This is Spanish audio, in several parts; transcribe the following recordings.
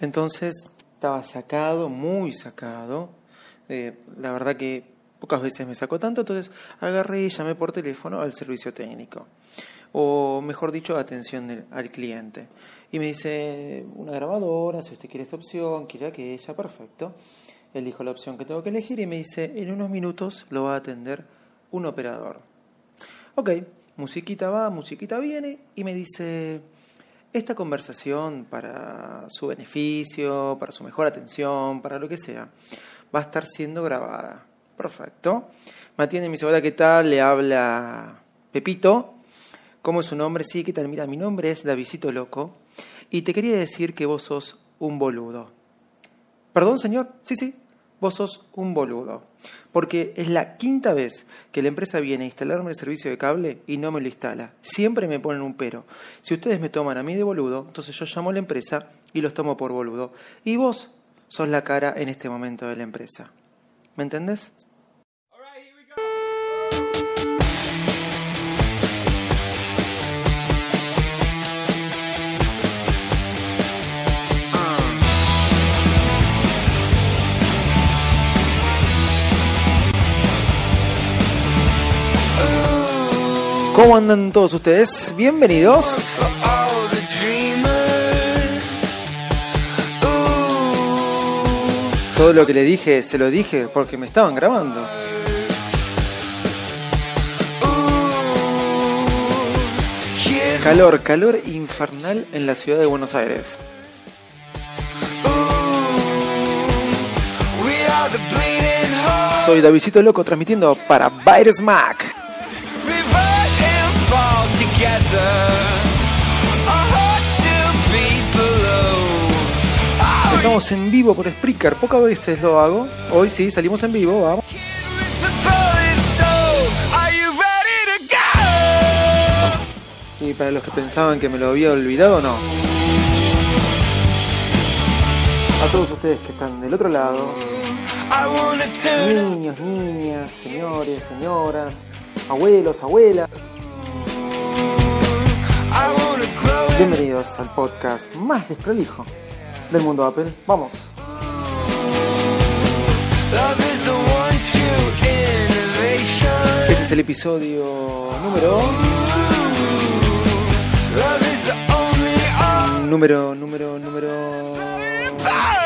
Entonces estaba sacado, muy sacado. Eh, la verdad que pocas veces me sacó tanto, entonces agarré y llamé por teléfono al servicio técnico. O mejor dicho, atención al cliente. Y me dice, una grabadora, si usted quiere esta opción, quiere aquella, perfecto. Elijo la opción que tengo que elegir y me dice, en unos minutos lo va a atender un operador. Ok, musiquita va, musiquita viene y me dice, esta conversación para su beneficio, para su mejor atención, para lo que sea, va a estar siendo grabada. Perfecto. Me atiende mi hola, ¿qué tal? Le habla Pepito. ¿Cómo es su nombre? Sí, ¿qué tal? Mira, mi nombre es Davidito Loco y te quería decir que vos sos un boludo. ¿Perdón, señor? Sí, sí, vos sos un boludo. Porque es la quinta vez que la empresa viene a instalarme el servicio de cable y no me lo instala. Siempre me ponen un pero. Si ustedes me toman a mí de boludo, entonces yo llamo a la empresa y los tomo por boludo. Y vos sos la cara en este momento de la empresa. ¿Me entendés? ¿Cómo andan todos ustedes? Bienvenidos. Todo lo que le dije, se lo dije porque me estaban grabando. Calor, calor infernal en la ciudad de Buenos Aires. Soy Davidito Loco transmitiendo para Bytes Mac. Estamos en vivo por Spreaker, pocas veces lo hago. Hoy sí, salimos en vivo, vamos. Y para los que pensaban que me lo había olvidado, no. A todos ustedes que están del otro lado, niños, niñas, señores, señoras, abuelos, abuelas, bienvenidos al podcast más desprolijo del mundo Apple. Vamos. Este es el episodio número. Número, número, número.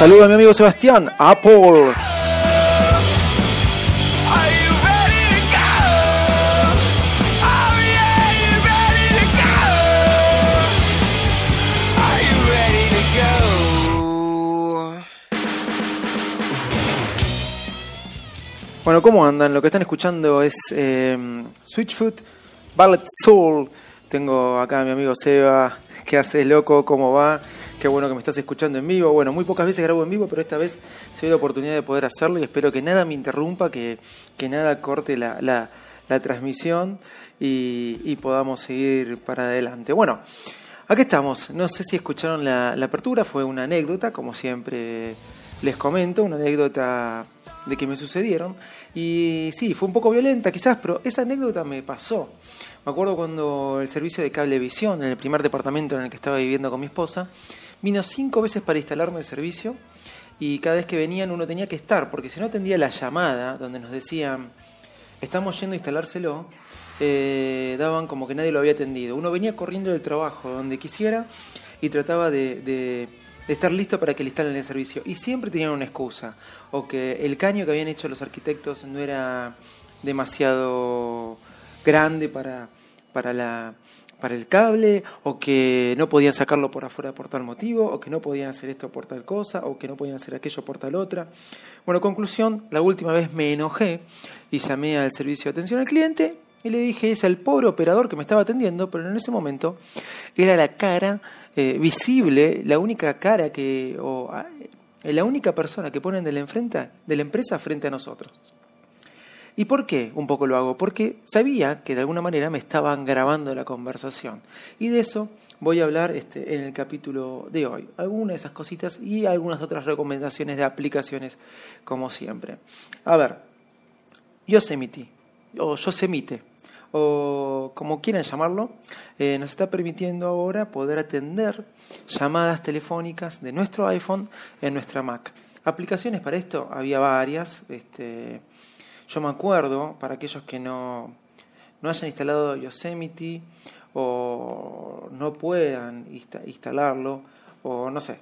Saludos a mi amigo Sebastián, Apple. Bueno, ¿cómo andan? Lo que están escuchando es eh, Switchfoot, Ballet Soul. Tengo acá a mi amigo Seba. ¿Qué haces, loco? ¿Cómo va? Qué bueno que me estás escuchando en vivo. Bueno, muy pocas veces grabo en vivo, pero esta vez se dio la oportunidad de poder hacerlo y espero que nada me interrumpa, que, que nada corte la, la, transmisión y, y podamos seguir para adelante. Bueno, aquí estamos. No sé si escucharon la, la apertura, fue una anécdota, como siempre les comento, una anécdota de que me sucedieron. Y sí, fue un poco violenta quizás, pero esa anécdota me pasó. Me acuerdo cuando el servicio de cablevisión, en el primer departamento en el que estaba viviendo con mi esposa, vino cinco veces para instalarme el servicio y cada vez que venían uno tenía que estar, porque si no atendía la llamada donde nos decían, estamos yendo a instalárselo, eh, daban como que nadie lo había atendido. Uno venía corriendo del trabajo donde quisiera y trataba de, de, de estar listo para que le instalen el servicio. Y siempre tenían una excusa, o que el caño que habían hecho los arquitectos no era demasiado grande para, para, la, para el cable, o que no podían sacarlo por afuera por tal motivo, o que no podían hacer esto por tal cosa, o que no podían hacer aquello por tal otra. Bueno, conclusión, la última vez me enojé y llamé al servicio de atención al cliente y le dije, es el pobre operador que me estaba atendiendo, pero en ese momento era la cara eh, visible, la única cara que, o ah, la única persona que ponen de la, de la empresa frente a nosotros. ¿Y por qué un poco lo hago? Porque sabía que de alguna manera me estaban grabando la conversación. Y de eso voy a hablar este, en el capítulo de hoy. Algunas de esas cositas y algunas otras recomendaciones de aplicaciones, como siempre. A ver, Yosemite, o Yosemite, o como quieran llamarlo, eh, nos está permitiendo ahora poder atender llamadas telefónicas de nuestro iPhone en nuestra Mac. Aplicaciones para esto había varias. Este, yo me acuerdo, para aquellos que no, no hayan instalado Yosemite o no puedan instalarlo, o no sé,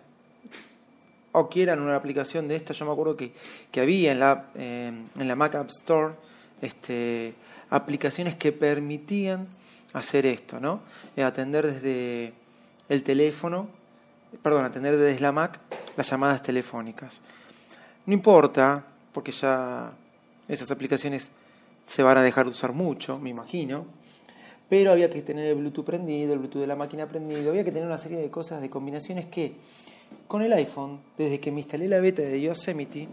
o quieran una aplicación de esta, yo me acuerdo que, que había en la, en la Mac App Store este, aplicaciones que permitían hacer esto, ¿no? Eh, atender desde el teléfono, perdón, atender desde la Mac las llamadas telefónicas. No importa, porque ya esas aplicaciones se van a dejar de usar mucho, me imagino, pero había que tener el Bluetooth prendido, el Bluetooth de la máquina prendido, había que tener una serie de cosas, de combinaciones que con el iPhone, desde que me instalé la beta de Yosemite,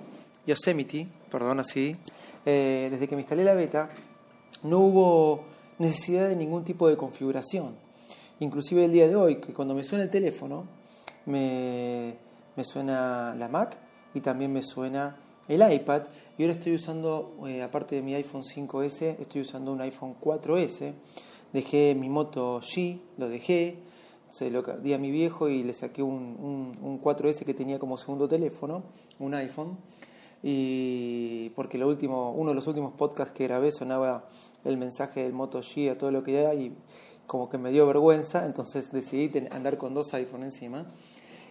Yosemite, perdón así, eh, desde que me instalé la beta, no hubo necesidad de ningún tipo de configuración. Inclusive el día de hoy, que cuando me suena el teléfono, me, suena la Mac y también me suena el iPad. Y ahora estoy usando, eh, aparte de mi iPhone 5S, estoy usando un iPhone 4S. Dejé mi Moto G, lo dejé, se lo di a mi viejo y le saqué un, un 4S que tenía como segundo teléfono, un iPhone. Y porque lo último, uno de los últimos podcasts que grabé sonaba el mensaje del Moto G a todo lo que hay y como que me dio vergüenza, entonces decidí andar con dos iPhone encima.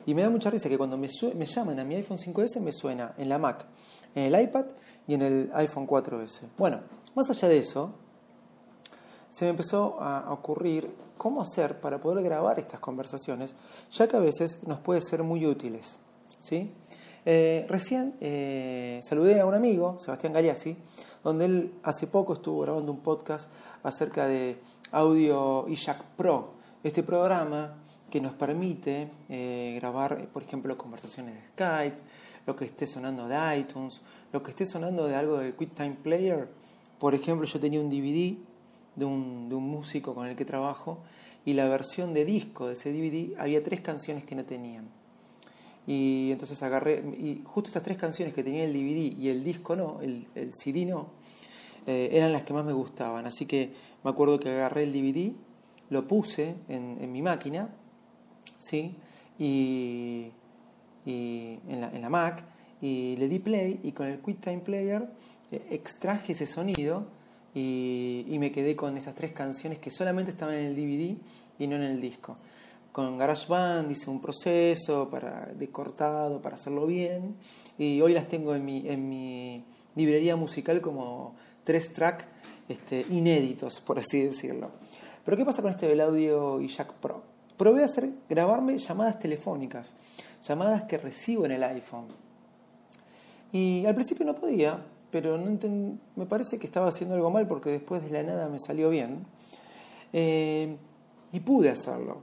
Y me da mucha risa que cuando me, me llaman a mi iPhone 5S me suena en la Mac, en el iPad y en el iPhone 4S. Bueno, más allá de eso, se me empezó a ocurrir cómo hacer para poder grabar estas conversaciones, ya que a veces nos puede ser muy útiles. ¿sí? Eh, recién eh, saludé a un amigo, Sebastián Galeazzi, donde él hace poco estuvo grabando un podcast acerca de Audio iJack Pro, este programa que nos permite eh, grabar, por ejemplo, conversaciones de Skype, lo que esté sonando de iTunes, lo que esté sonando de algo del QuickTime Player. Por ejemplo, yo tenía un DVD de un, de un músico con el que trabajo y la versión de disco de ese DVD había tres canciones que no tenían y entonces agarré, y justo esas tres canciones que tenía el DVD y el disco no, el, el CD no, eh, eran las que más me gustaban. Así que me acuerdo que agarré el DVD, lo puse en, en mi máquina, ¿sí? Y, y en, la, en, la, Mac, y le di play, y con el QuickTime Player eh, extraje ese sonido y, y me quedé con esas tres canciones que solamente estaban en el DVD y no en el disco con GarageBand hice un proceso para, de cortado para hacerlo bien y hoy las tengo en mi, en mi librería musical como tres tracks este, inéditos, por así decirlo. Pero ¿qué pasa con este del audio y Jack Pro? Probé a hacer, grabarme llamadas telefónicas, llamadas que recibo en el iPhone. Y al principio no podía, pero no me parece que estaba haciendo algo mal porque después de la nada me salió bien. Eh, y pude hacerlo.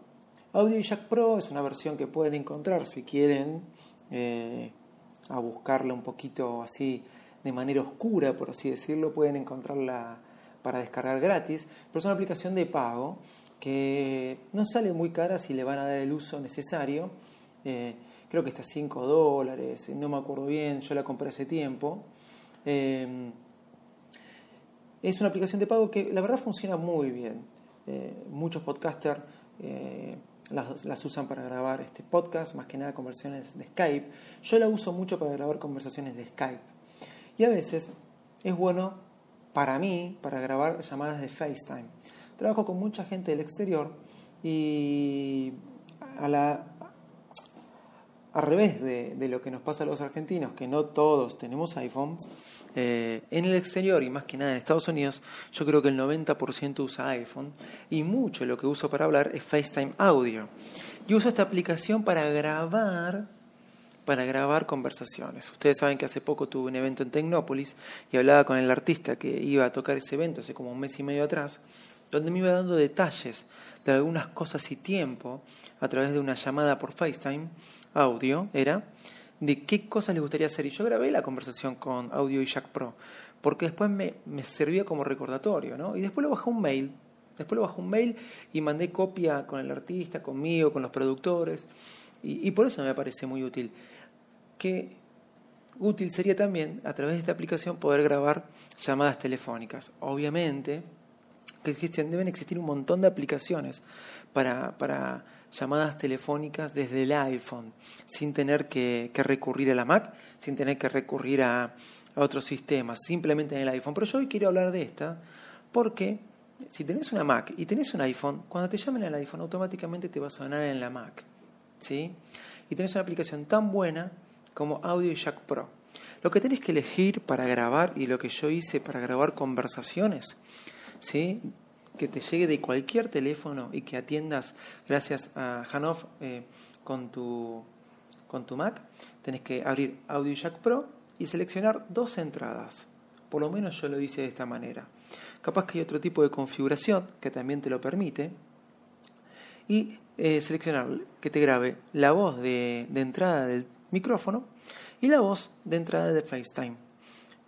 Audio Jack Pro es una versión que pueden encontrar si quieren eh, a buscarla un poquito así de manera oscura, por así decirlo, pueden encontrarla para descargar gratis, pero es una aplicación de pago que no sale muy cara si le van a dar el uso necesario. Eh, creo que está a 5 dólares, no me acuerdo bien, yo la compré hace tiempo. Eh, es una aplicación de pago que la verdad funciona muy bien. muchos podcasters las, usan para grabar este podcast, más que nada conversaciones de Skype. Yo la uso mucho para grabar conversaciones de Skype. Y a veces es bueno para mí, para grabar llamadas de FaceTime. Trabajo con mucha gente del exterior y a la, al revés de, lo que nos pasa a los argentinos, que no todos tenemos iPhone, Eh, en el exterior y más que nada en Estados Unidos, yo creo que el 90% usa iPhone y mucho lo que uso para hablar es FaceTime Audio. Y uso esta aplicación para grabar para grabar conversaciones. Ustedes saben que hace poco tuve un evento en Tecnópolis y hablaba con el artista que iba a tocar ese evento hace como un mes y medio atrás, donde me iba dando detalles de algunas cosas y tiempo a través de una llamada por FaceTime, audio, era, de qué cosas les gustaría hacer. Y yo grabé la conversación con Audio y Jack Pro, porque después me, me servía como recordatorio, ¿no? Y después lo bajé un mail, después lo bajé un mail y mandé copia con el artista, conmigo, con los productores, y, y por eso me parece muy útil. Que útil sería también, a través de esta aplicación, poder grabar llamadas telefónicas. Obviamente, que existen, deben existir un montón de aplicaciones para, para llamadas telefónicas desde el iPhone, sin tener que, recurrir a la Mac, sin tener que recurrir a, otros sistemas, simplemente en el iPhone. Pero yo hoy quiero hablar de esta porque si tenés una Mac y tenés un iPhone, cuando te llamen al iPhone automáticamente te va a sonar en la Mac. ¿sí? Y tenés una aplicación tan buena como Audio Jack Pro. Lo que tenés que elegir para grabar y lo que yo hice para grabar conversaciones, ¿sí? Que te llegue de cualquier teléfono y que atiendas gracias a Hanoff eh, con, tu, con tu Mac, tenés que abrir Audio Jack Pro y seleccionar dos entradas. Por lo menos yo lo hice de esta manera. Capaz que hay otro tipo de configuración que también te lo permite. Y eh, seleccionar que te grabe la voz de, de entrada del micrófono y la voz de entrada de FaceTime.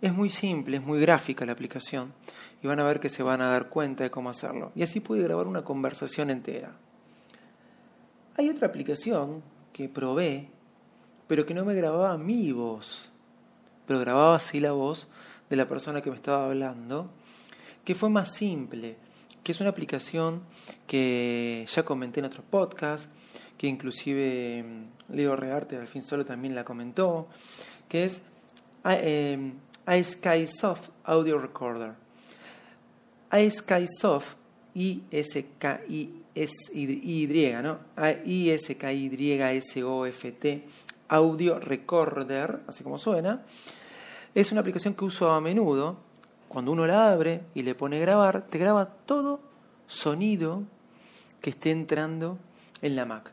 Es muy simple, es muy gráfica la aplicación y van a ver que se van a dar cuenta de cómo hacerlo. Y así pude grabar una conversación entera. Hay otra aplicación que probé, pero que no me grababa mi voz, pero grababa así la voz de la persona que me estaba hablando, que fue más simple, que es una aplicación que ya comenté en otros podcasts, que inclusive mm, Leo Rearte al fin solo también la comentó, que es eh, iSkysoft Audio Recorder. iSkysoft, I-S-K-I-S-Y, ¿no? I-S-K-Y-S-O-F-T, Audio Recorder, así como suena. Es una aplicación que uso a menudo. Cuando uno la abre y le pone grabar, te graba todo sonido que esté entrando en la Mac.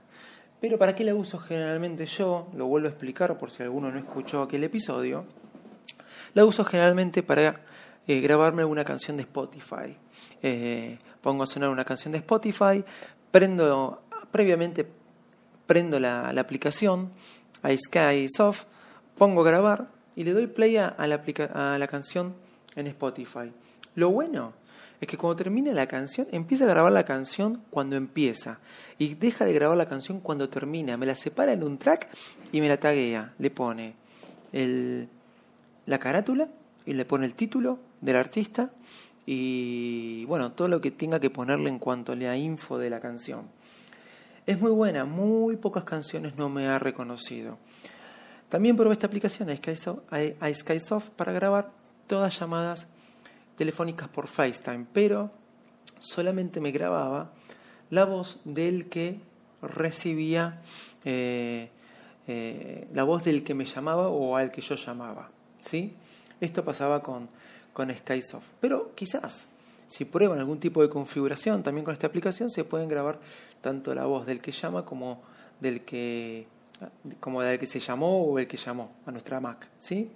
Pero ¿para qué la uso generalmente yo? Lo vuelvo a explicar por si alguno no escuchó aquel episodio. La uso generalmente para eh, grabarme alguna canción de Spotify. Eh, pongo a sonar una canción de Spotify, prendo previamente prendo la, aplicación Sky Soft, pongo grabar y le doy play a la, a la canción en Spotify. Lo bueno es que cuando termina la canción, empieza a grabar la canción cuando empieza y deja de grabar la canción cuando termina. Me la separa en un track y me la taguea. Le pone el, la carátula y le pone el título del artista y bueno, todo lo que tenga que ponerle en cuanto a la info de la canción. Es muy buena, muy pocas canciones no me ha reconocido. También probé esta aplicación, iSkysoft, para grabar todas llamadas telefónicas por FaceTime, pero solamente me grababa la voz del que recibía, eh, eh, la voz del que me llamaba o al que yo llamaba. ¿Sí? Esto pasaba con, con Skysoft. Pero quizás, si prueban algún tipo de configuración también con esta aplicación, se pueden grabar tanto la voz del que llama como del que como del que se llamó o el que llamó a nuestra Mac, ¿sí?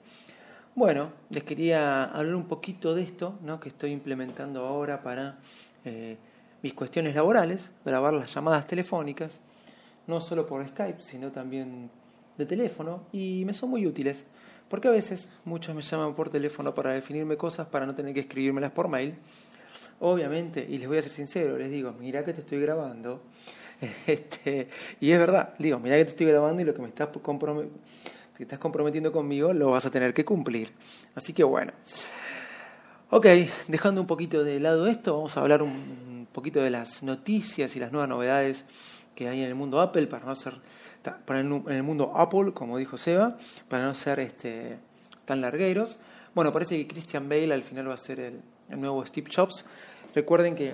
Bueno, les quería hablar un poquito de esto ¿no? que estoy implementando ahora para eh, mis cuestiones laborales, grabar las llamadas telefónicas, no solo por Skype, sino también de teléfono, y me son muy útiles, porque a veces muchos me llaman por teléfono para definirme cosas para no tener que escribírmelas por mail. Obviamente, y les voy a ser sincero, les digo, mira que te estoy grabando, este, y es verdad, digo, mira que te estoy grabando y lo que me estás comprometiendo conmigo, lo vas a tener que cumplir. Así que bueno. Ok, dejando un poquito de lado esto, vamos a hablar un poquito de las noticias y las nuevas novedades que hay en el mundo Apple para no ser en el mundo Apple, como dijo Seba, para no ser este tan largueros. Bueno, parece que Christian Bale al final va a ser el, nuevo Steve Jobs. Recuerden que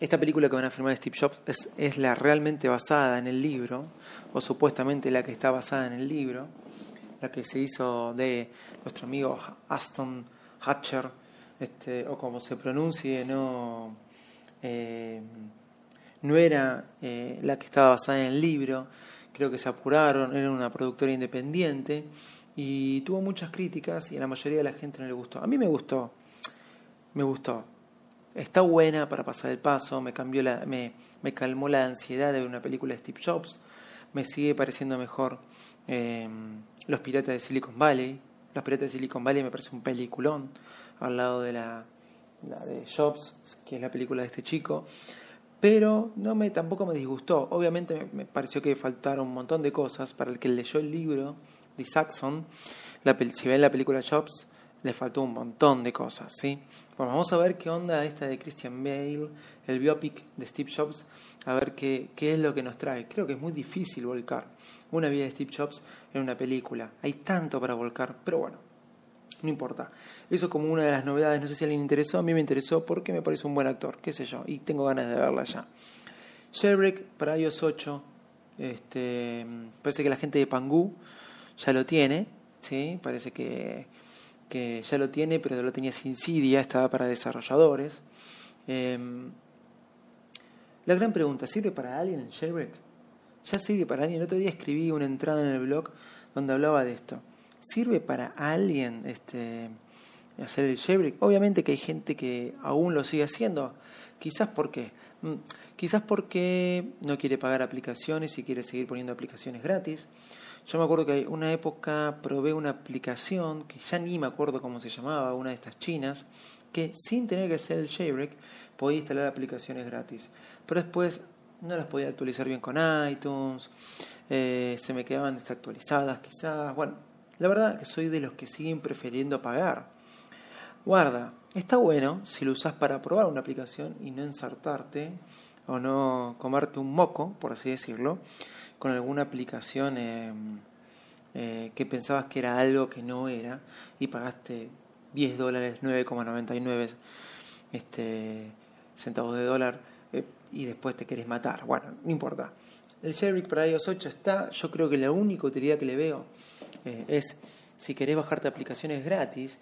esta película que van a filmar Steve Jobs es, es la realmente basada en el libro, o supuestamente la que está basada en el libro la que se hizo de nuestro amigo Aston Hatcher, este, o como se pronuncie, no, eh, no era eh, la que estaba basada en el libro, creo que se apuraron, era una productora independiente y tuvo muchas críticas y a la mayoría de la gente no le gustó. A mí me gustó, me gustó. Está buena para pasar el paso, me cambió la, me, me calmó la ansiedad de ver una película de Steve Jobs, me sigue pareciendo mejor eh, Los Piratas de Silicon Valley. Los Piratas de Silicon Valley me parece un peliculón al lado de la, de Jobs, que es la película de este chico. Pero no me, tampoco me disgustó. Obviamente me, pareció que faltaron un montón de cosas. Para el que leyó el libro de Saxon, la, si ven la película Jobs, le faltó un montón de cosas. ¿sí? Bueno, vamos a ver qué onda esta de Christian Bale, el biopic de Steve Jobs, a ver qué, qué es lo que nos trae. Creo que es muy difícil volcar una vida de Steve Jobs en una película. Hay tanto para volcar, pero bueno, no importa. Eso como una de las novedades, no sé si a alguien interesó, a mí me interesó porque me parece un buen actor, qué sé yo, y tengo ganas de verla ya. Jailbreak para iOS 8, este, parece que la gente de Pangu ya lo tiene, ¿sí? parece que, que ya lo tiene, pero lo tenía sin Cydia, estaba para desarrolladores. Em, la gran pregunta, ¿sirve para alguien el Jailbreak? Ya sirve para alguien. El otro día escribí una entrada en el blog donde hablaba de esto. ¿Sirve para alguien este, hacer el jailbreak? Obviamente que hay gente que aún lo sigue haciendo. Quizás porque mm, quizás porque no quiere pagar aplicaciones y quiere seguir poniendo aplicaciones gratis. Yo me acuerdo que una época probé una aplicación que ya ni me acuerdo cómo se llamaba, una de estas chinas, que sin tener que hacer el jailbreak podía instalar aplicaciones gratis. Pero después no las podía actualizar bien con iTunes, eh, se me quedaban desactualizadas quizás. Bueno, la verdad que soy de los que siguen prefiriendo pagar. Guarda, está bueno si lo usas para probar una aplicación y no ensartarte o no comerte un moco, por así decirlo, con alguna aplicación eh, eh, que pensabas que era algo que no era y pagaste 10 dólares, 9,99 este, centavos de dólar y después te querés matar. Bueno, no importa. El Jailbreak para iOS 8 está, yo creo que la única utilidad que le veo eh, es si querés bajarte aplicaciones gratis,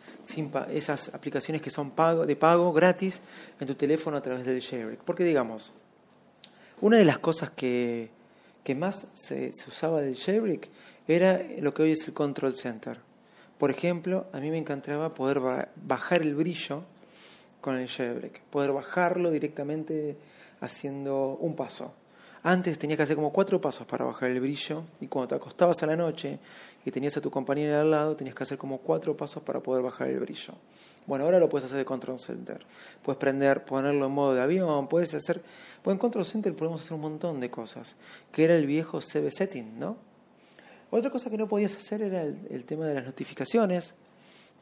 esas aplicaciones que son pago, de pago gratis en tu teléfono a través del Jailbreak. Porque digamos, una de las cosas que, que más se, usaba del Jailbreak era lo que hoy es el Control Center. Por ejemplo, a mí me encantaba poder bajar el brillo con el Jailbreak, poder bajarlo directamente haciendo un paso. Antes tenías que hacer como cuatro pasos para bajar el brillo y cuando te acostabas a la noche y tenías a tu compañera al lado, tenías que hacer como cuatro pasos para poder bajar el brillo. Bueno, ahora lo puedes hacer de Control Center. Puedes prender, ponerlo en modo de avión, puedes hacer... Pues en Control Center podemos hacer un montón de cosas, que era el viejo CB Setting, ¿no? Otra cosa que no podías hacer era el, tema de las notificaciones.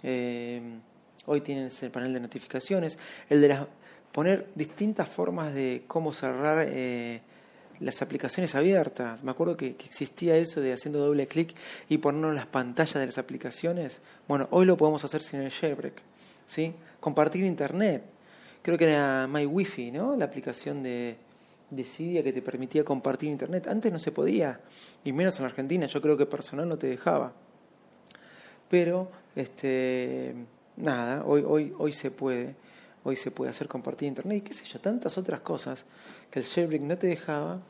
Eh, hoy tienes el panel de notificaciones. El de las poner distintas formas de cómo cerrar eh, las aplicaciones abiertas. Me acuerdo que, existía eso de haciendo doble clic y ponernos las pantallas de las aplicaciones. Bueno, hoy lo podemos hacer sin el jailbreak. ¿sí? Compartir internet. Creo que era MyWiFi, ¿no? La aplicación de, de Cydia que te permitía compartir internet. Antes no se podía, y menos en Argentina. Yo creo que personal no te dejaba. Pero, este, nada, hoy, hoy, hoy se puede hoy se puede hacer compartir internet y qué sé yo, tantas otras cosas que el jailbreak no te dejaba.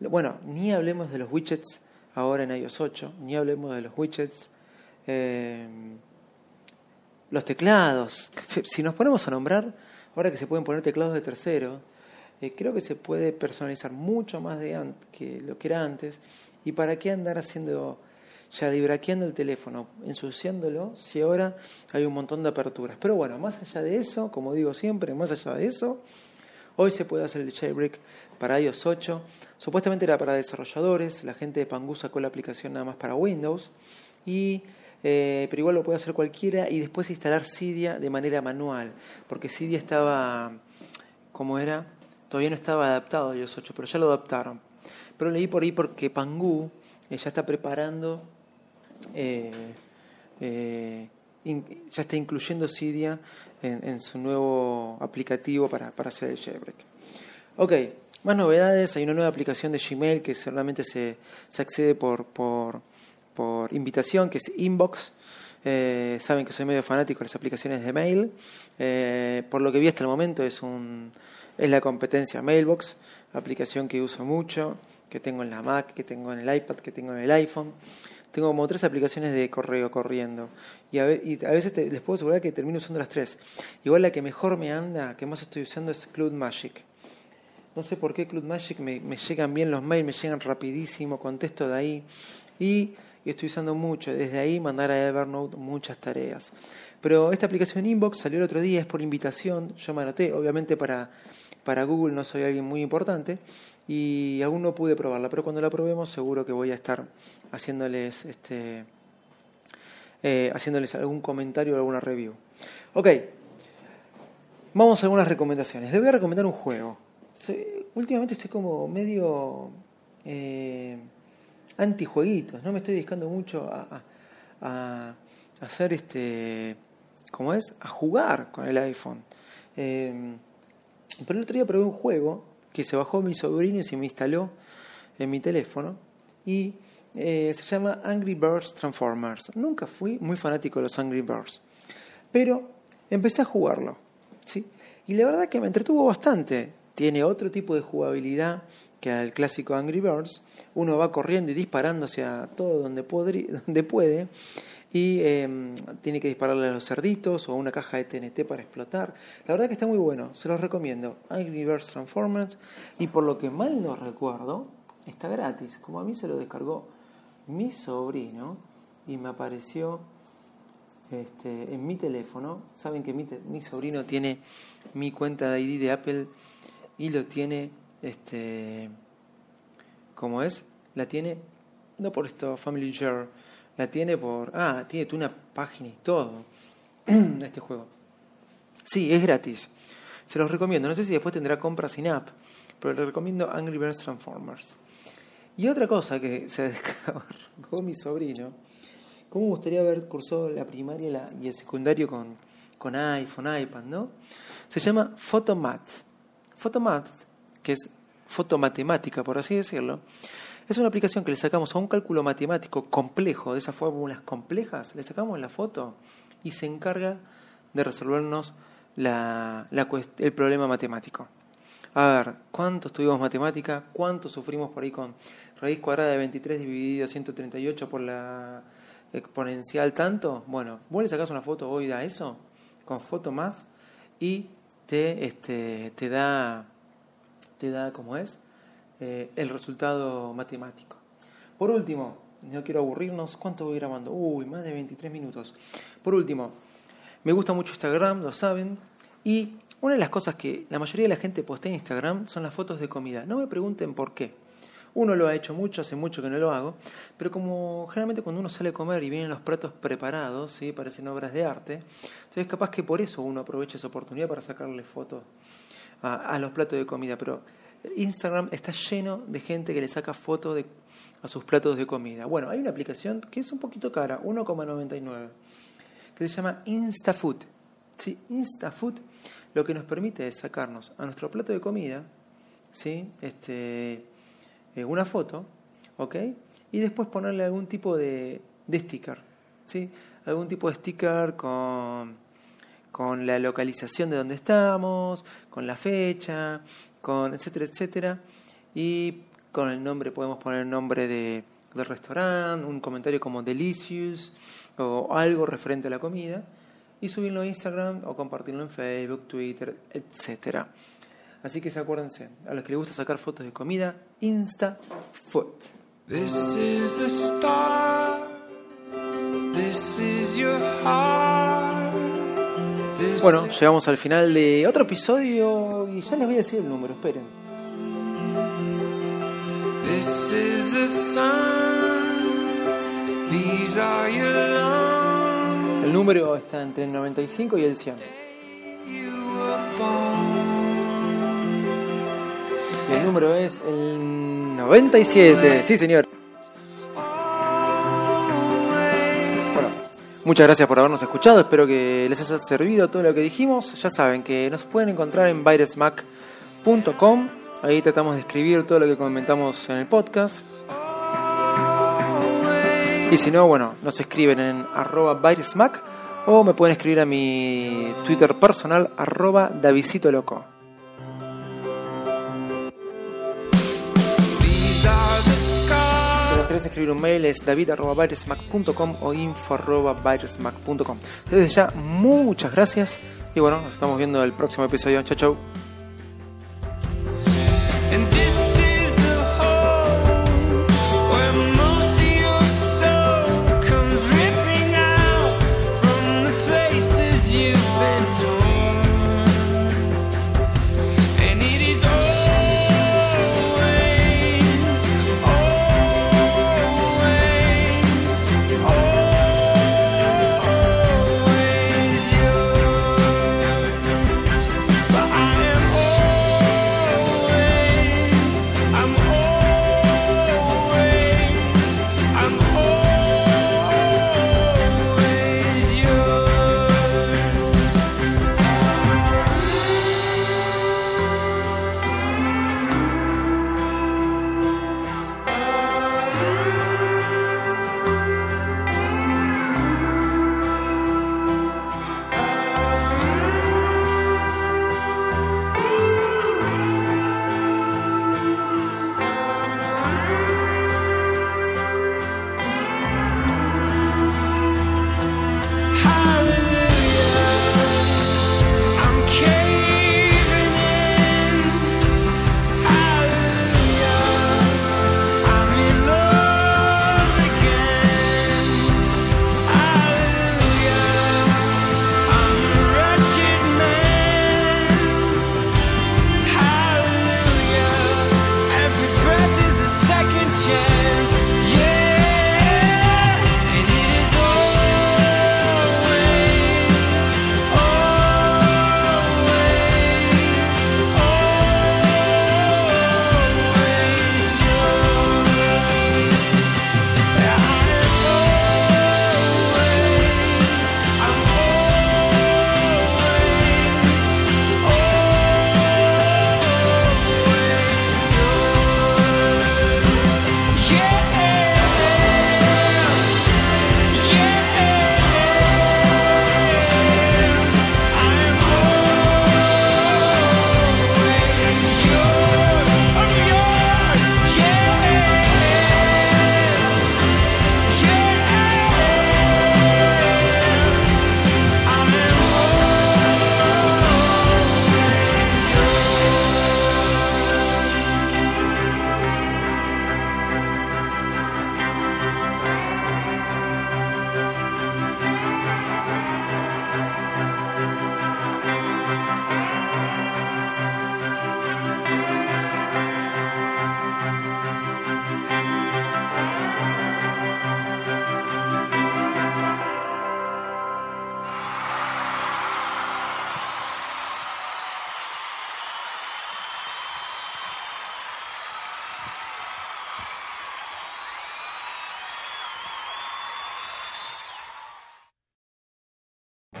Bueno, ni hablemos de los widgets ahora en iOS 8, ni hablemos de los widgets, eh, los teclados. Si nos ponemos a nombrar, ahora que se pueden poner teclados de tercero, eh, creo que se puede personalizar mucho más de que lo que era antes. ¿Y para qué andar haciendo ya libraqueando el teléfono, ensuciándolo, si ahora hay un montón de aperturas. Pero bueno, más allá de eso, como digo siempre, más allá de eso, hoy se puede hacer el jailbreak para iOS 8. Supuestamente era para desarrolladores, la gente de Pangu sacó la aplicación nada más para Windows, y, eh, pero igual lo puede hacer cualquiera y después instalar Cydia de manera manual, porque Cydia estaba, como era? Todavía no estaba adaptado a iOS 8, pero ya lo adaptaron. Pero leí por ahí porque Pangu eh, ya está preparando eh, ya está incluyendo Cydia en, su nuevo aplicativo para, para hacer el jailbreak. Ok, más novedades. Hay una nueva aplicación de Gmail que solamente se, se accede por, por, por invitación, que es Inbox. Eh, saben que soy medio fanático de las aplicaciones de mail. Eh, por lo que vi hasta el momento es, un, es la competencia Mailbox, aplicación que uso mucho, que tengo en la Mac, que tengo en el iPad, que tengo en el iPhone. Tengo como tres aplicaciones de correo corriendo. Y a, veces les puedo asegurar que termino usando las tres. Igual la que mejor me anda, que más estoy usando es Cloud Magic. No sé por qué Cloud Magic me, llegan bien los mails, me llegan rapidísimo, contesto de ahí. Y y estoy usando mucho. Desde ahí mandar a Evernote muchas tareas. Pero esta aplicación Inbox salió el otro día, es por invitación. Yo me anoté, obviamente para, para Google no soy alguien muy importante y aún no pude probarla, pero cuando la probemos seguro que voy a estar haciéndoles este eh, haciéndoles algún comentario o alguna review. Ok, vamos a algunas recomendaciones. Les voy a recomendar un juego. Últimamente estoy como medio eh, antijueguitos, no me estoy dedicando mucho a, hacer este, ¿cómo es? A jugar con el iPhone. Eh, pero el otro día probé un juego que se bajó mi sobrino y se me instaló en mi teléfono y eh, se llama Angry Birds Transformers. Nunca fui muy fanático de los Angry Birds, pero empecé a jugarlo, ¿sí? Y la verdad que me entretuvo bastante. Tiene otro tipo de jugabilidad que al clásico Angry Birds, uno va corriendo y disparando hacia todo donde, puede y em, tiene que dispararle a los cerditos o a una caja de TNT para explotar. La verdad que está muy bueno, se los recomiendo. Angry Birds Transformers y por lo que mal no recuerdo, está gratis. Como a mí se lo descargó mi sobrino y me apareció este, en mi teléfono. Saben que mi sobrino tiene mi cuenta de ID de Apple y lo tiene este, ¿cómo es? La tiene, no por esto, Family Share, la tiene por, ah, tiene una página y todo, este juego. Sí, es gratis. Se los recomiendo. No sé si después tendrá compras sin app, pero les recomiendo Angry Birds Transformers. Y otra cosa que se descargó mi sobrino, ¿cómo me gustaría haber cursado la primaria y el secundario con, con iPhone, iPad, no? Se llama Photomath. Photomath, que es fotomatemática, por así decirlo, es una aplicación que le sacamos a un cálculo matemático complejo, de esas fórmulas complejas, le sacamos la foto y se encarga de resolvernos el problema matemático. A ver, ¿cuánto estudiamos matemática? ¿Cuánto sufrimos por ahí con raíz cuadrada de 23 dividido 138 por la exponencial tanto? Bueno, vos le sacás una foto hoy a eso, con foto y te, este, te da te da, como es, eh, el resultado matemático. Por último, no quiero aburrirnos, ¿cuánto voy grabando? Uy, más de 23 minutos. Por último, me gusta mucho Instagram, lo saben, y una de las cosas que la mayoría de la gente postea en Instagram son las fotos de comida. No me pregunten por qué. Uno lo ha hecho mucho, hace mucho que no lo hago, pero como generalmente cuando uno sale a comer y vienen los platos preparados, ¿sí? parecen obras de arte, entonces capaz que por eso uno aprovecha esa oportunidad para sacarle fotos a, los platos de comida, pero Instagram está lleno de gente que le saca fotos a sus platos de comida. Bueno, hay una aplicación que es un poquito cara, 1,99, que se llama InstaFood. ¿Sí? InstaFood lo que nos permite es sacarnos a nuestro plato de comida ¿sí? este, una foto, ¿ok? Y después ponerle algún tipo de, de sticker, ¿sí? Algún tipo de sticker con con la localización de donde estamos, con la fecha, con etcétera, etcétera. Y con el nombre podemos poner el nombre de, del restaurante, un comentario como delicious o algo referente a la comida y subirlo a Instagram o compartirlo en Facebook, Twitter, etcétera. Así que se acuérdense, a los que les gusta sacar fotos de comida, InstaFood. This is the star. This is your heart. Bueno, llegamos al final de otro episodio y ya les voy a decir el número, esperen. El número está entre el 95 y el 100. El número es el 97. Sí, señor. Muchas gracias por habernos escuchado, espero que les haya servido todo lo que dijimos. Ya saben que nos pueden encontrar en viresmac.com, ahí tratamos de escribir todo lo que comentamos en el podcast. Y si no, bueno, nos escriben en arroba Byresmack o me pueden escribir a mi Twitter personal arroba Loco. Nos querés escribir un mail es david.byresmack.com o info.byresmack.com. Desde ya, muchas gracias y bueno, nos estamos viendo el próximo episodio. Chau, chau.